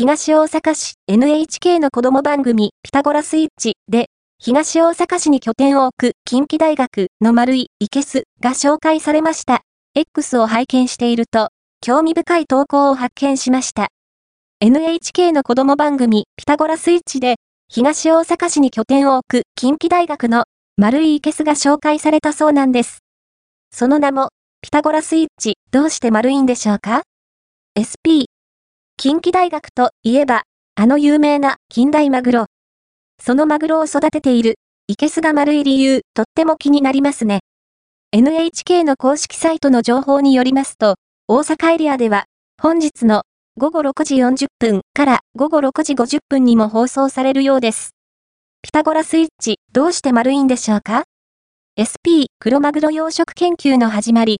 東大阪市 NHK の子供番組ピタゴラスイッチで、東大阪市に拠点を置く近畿大学の丸いイケスが紹介されました。X を拝見していると、興味深い投稿を発見しました。NHK の子供番組ピタゴラスイッチで、東大阪市に拠点を置く近畿大学の丸いイケスが紹介されたそうなんです。その名も、ピタゴラスイッチ、どうして丸いんでしょうか ?SP。近畿大学といえば、あの有名な近代マグロ。そのマグロを育てている、イケスが丸い理由、とっても気になりますね。NHK の公式サイトの情報によりますと、大阪エリアでは、本日の午後6時40分から午後6時50分にも放送されるようです。ピタゴラスイッチ、どうして丸いんでしょうか ?SP、黒マグロ養殖研究の始まり、